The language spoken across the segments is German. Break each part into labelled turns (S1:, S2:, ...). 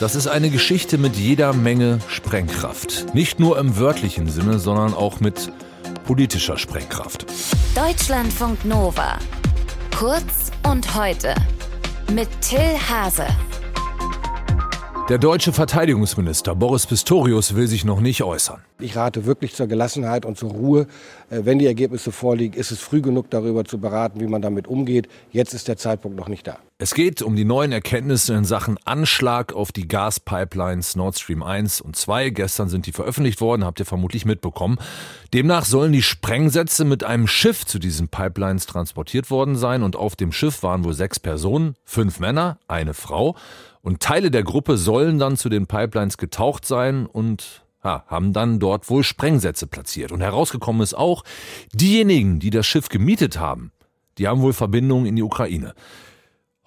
S1: Das ist eine Geschichte mit jeder Menge Sprengkraft. Nicht nur im wörtlichen Sinne, sondern auch mit politischer Sprengkraft.
S2: Deutschlandfunk Nova. Kurz und heute. Mit Till Hase.
S1: Der deutsche Verteidigungsminister Boris Pistorius will sich noch nicht äußern.
S3: Ich rate wirklich zur Gelassenheit und zur Ruhe. Äh, wenn die Ergebnisse vorliegen, ist es früh genug darüber zu beraten, wie man damit umgeht. Jetzt ist der Zeitpunkt noch nicht da.
S1: Es geht um die neuen Erkenntnisse in Sachen Anschlag auf die Gaspipelines Nord Stream 1 und 2. Gestern sind die veröffentlicht worden, habt ihr vermutlich mitbekommen. Demnach sollen die Sprengsätze mit einem Schiff zu diesen Pipelines transportiert worden sein und auf dem Schiff waren wohl sechs Personen, fünf Männer, eine Frau. Und Teile der Gruppe sollen dann zu den Pipelines getaucht sein und ja, haben dann dort wohl Sprengsätze platziert. Und herausgekommen ist auch, diejenigen, die das Schiff gemietet haben, die haben wohl Verbindungen in die Ukraine.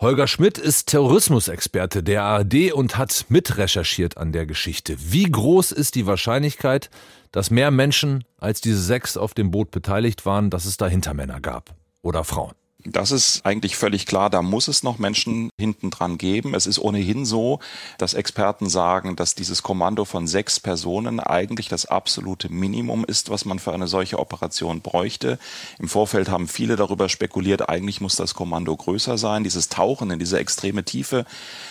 S1: Holger Schmidt ist Terrorismusexperte der ARD und hat mitrecherchiert an der Geschichte. Wie groß ist die Wahrscheinlichkeit, dass mehr Menschen als diese sechs auf dem Boot beteiligt waren, dass es da Hintermänner gab oder Frauen?
S4: Das ist eigentlich völlig klar, da muss es noch Menschen hinten dran geben. Es ist ohnehin so, dass Experten sagen, dass dieses Kommando von sechs Personen eigentlich das absolute Minimum ist, was man für eine solche Operation bräuchte. Im Vorfeld haben viele darüber spekuliert, eigentlich muss das Kommando größer sein. Dieses Tauchen in diese extreme Tiefe,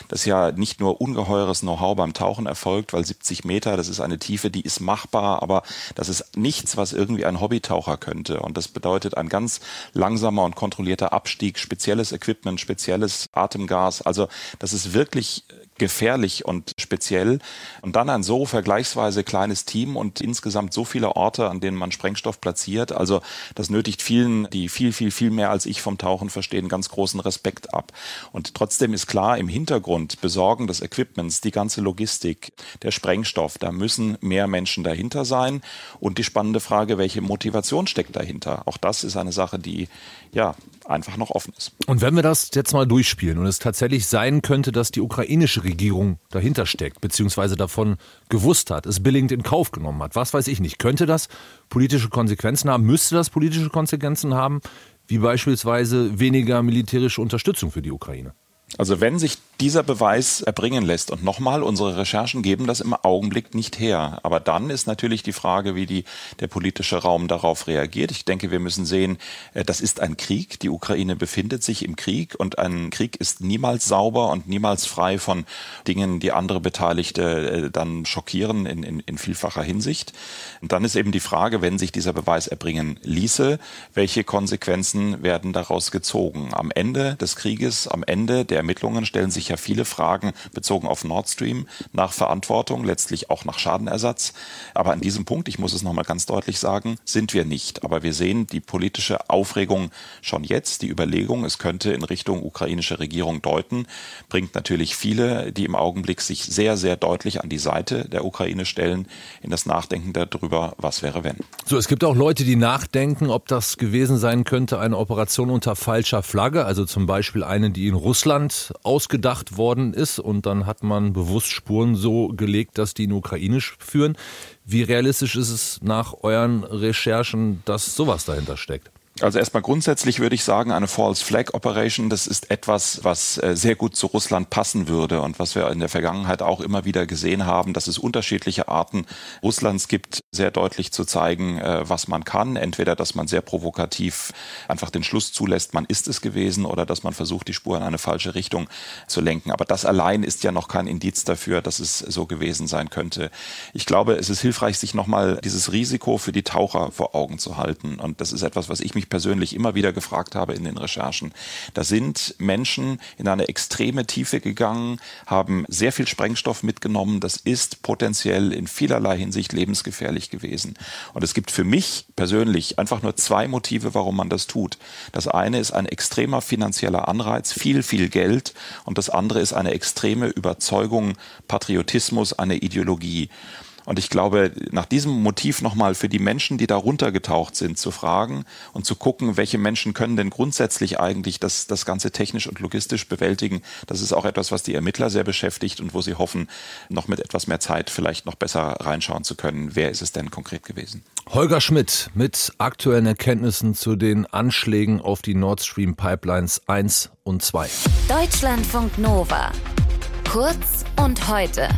S4: das ja nicht nur ungeheures Know-how beim Tauchen erfolgt, weil 70 Meter, das ist eine Tiefe, die ist machbar, aber das ist nichts, was irgendwie ein Hobbytaucher könnte. Und das bedeutet ein ganz langsamer und kontrollierter Abstieg, spezielles Equipment, spezielles Atemgas. Also das ist wirklich gefährlich und speziell. Und dann ein so vergleichsweise kleines Team und insgesamt so viele Orte, an denen man Sprengstoff platziert. Also das nötigt vielen, die viel, viel, viel mehr als ich vom Tauchen verstehen, ganz großen Respekt ab. Und trotzdem ist klar, im Hintergrund Besorgen des Equipments, die ganze Logistik, der Sprengstoff, da müssen mehr Menschen dahinter sein. Und die spannende Frage, welche Motivation steckt dahinter? Auch das ist eine Sache, die ja einfach noch offen ist.
S1: Und wenn wir das jetzt mal durchspielen und es tatsächlich sein könnte, dass die ukrainische Regierung dahinter steckt, beziehungsweise davon gewusst hat, es billigend in Kauf genommen hat, was weiß ich nicht, könnte das politische Konsequenzen haben, müsste das politische Konsequenzen haben, wie beispielsweise weniger militärische Unterstützung für die Ukraine?
S4: Also wenn sich dieser Beweis erbringen lässt, und nochmal, unsere Recherchen geben das im Augenblick nicht her. Aber dann ist natürlich die Frage, wie die, der politische Raum darauf reagiert. Ich denke, wir müssen sehen, äh, das ist ein Krieg. Die Ukraine befindet sich im Krieg und ein Krieg ist niemals sauber und niemals frei von Dingen, die andere Beteiligte äh, dann schockieren in, in, in vielfacher Hinsicht. Und dann ist eben die Frage, wenn sich dieser Beweis erbringen ließe, welche Konsequenzen werden daraus gezogen? Am Ende des Krieges, am Ende der Ermittlungen stellen sich ja viele Fragen bezogen auf Nord Stream nach Verantwortung, letztlich auch nach Schadenersatz. Aber an diesem Punkt, ich muss es nochmal ganz deutlich sagen, sind wir nicht. Aber wir sehen die politische Aufregung schon jetzt. Die Überlegung, es könnte in Richtung ukrainische Regierung deuten, bringt natürlich viele, die im Augenblick sich sehr, sehr deutlich an die Seite der Ukraine stellen, in das Nachdenken darüber, was wäre wenn.
S1: So, es gibt auch Leute, die nachdenken, ob das gewesen sein könnte, eine Operation unter falscher Flagge, also zum Beispiel eine, die in Russland ausgedacht worden ist und dann hat man bewusst Spuren so gelegt, dass die in ukrainisch führen. Wie realistisch ist es nach euren Recherchen, dass sowas dahinter steckt?
S4: Also erstmal grundsätzlich würde ich sagen, eine False Flag Operation, das ist etwas, was äh, sehr gut zu Russland passen würde und was wir in der Vergangenheit auch immer wieder gesehen haben, dass es unterschiedliche Arten Russlands gibt, sehr deutlich zu zeigen, äh, was man kann. Entweder, dass man sehr provokativ einfach den Schluss zulässt, man ist es gewesen, oder dass man versucht, die Spur in eine falsche Richtung zu lenken. Aber das allein ist ja noch kein Indiz dafür, dass es so gewesen sein könnte. Ich glaube, es ist hilfreich, sich nochmal dieses Risiko für die Taucher vor Augen zu halten. Und das ist etwas, was ich mich persönlich immer wieder gefragt habe in den Recherchen. Da sind Menschen in eine extreme Tiefe gegangen, haben sehr viel Sprengstoff mitgenommen. Das ist potenziell in vielerlei Hinsicht lebensgefährlich gewesen. Und es gibt für mich persönlich einfach nur zwei Motive, warum man das tut. Das eine ist ein extremer finanzieller Anreiz, viel, viel Geld. Und das andere ist eine extreme Überzeugung, Patriotismus, eine Ideologie. Und ich glaube, nach diesem Motiv nochmal für die Menschen, die da runtergetaucht sind, zu fragen und zu gucken, welche Menschen können denn grundsätzlich eigentlich das, das Ganze technisch und logistisch bewältigen, das ist auch etwas, was die Ermittler sehr beschäftigt und wo sie hoffen, noch mit etwas mehr Zeit vielleicht noch besser reinschauen zu können. Wer ist es denn konkret gewesen?
S1: Holger Schmidt mit aktuellen Erkenntnissen zu den Anschlägen auf die Nord Stream Pipelines 1 und 2.
S2: Deutschlandfunk Nova. Kurz und heute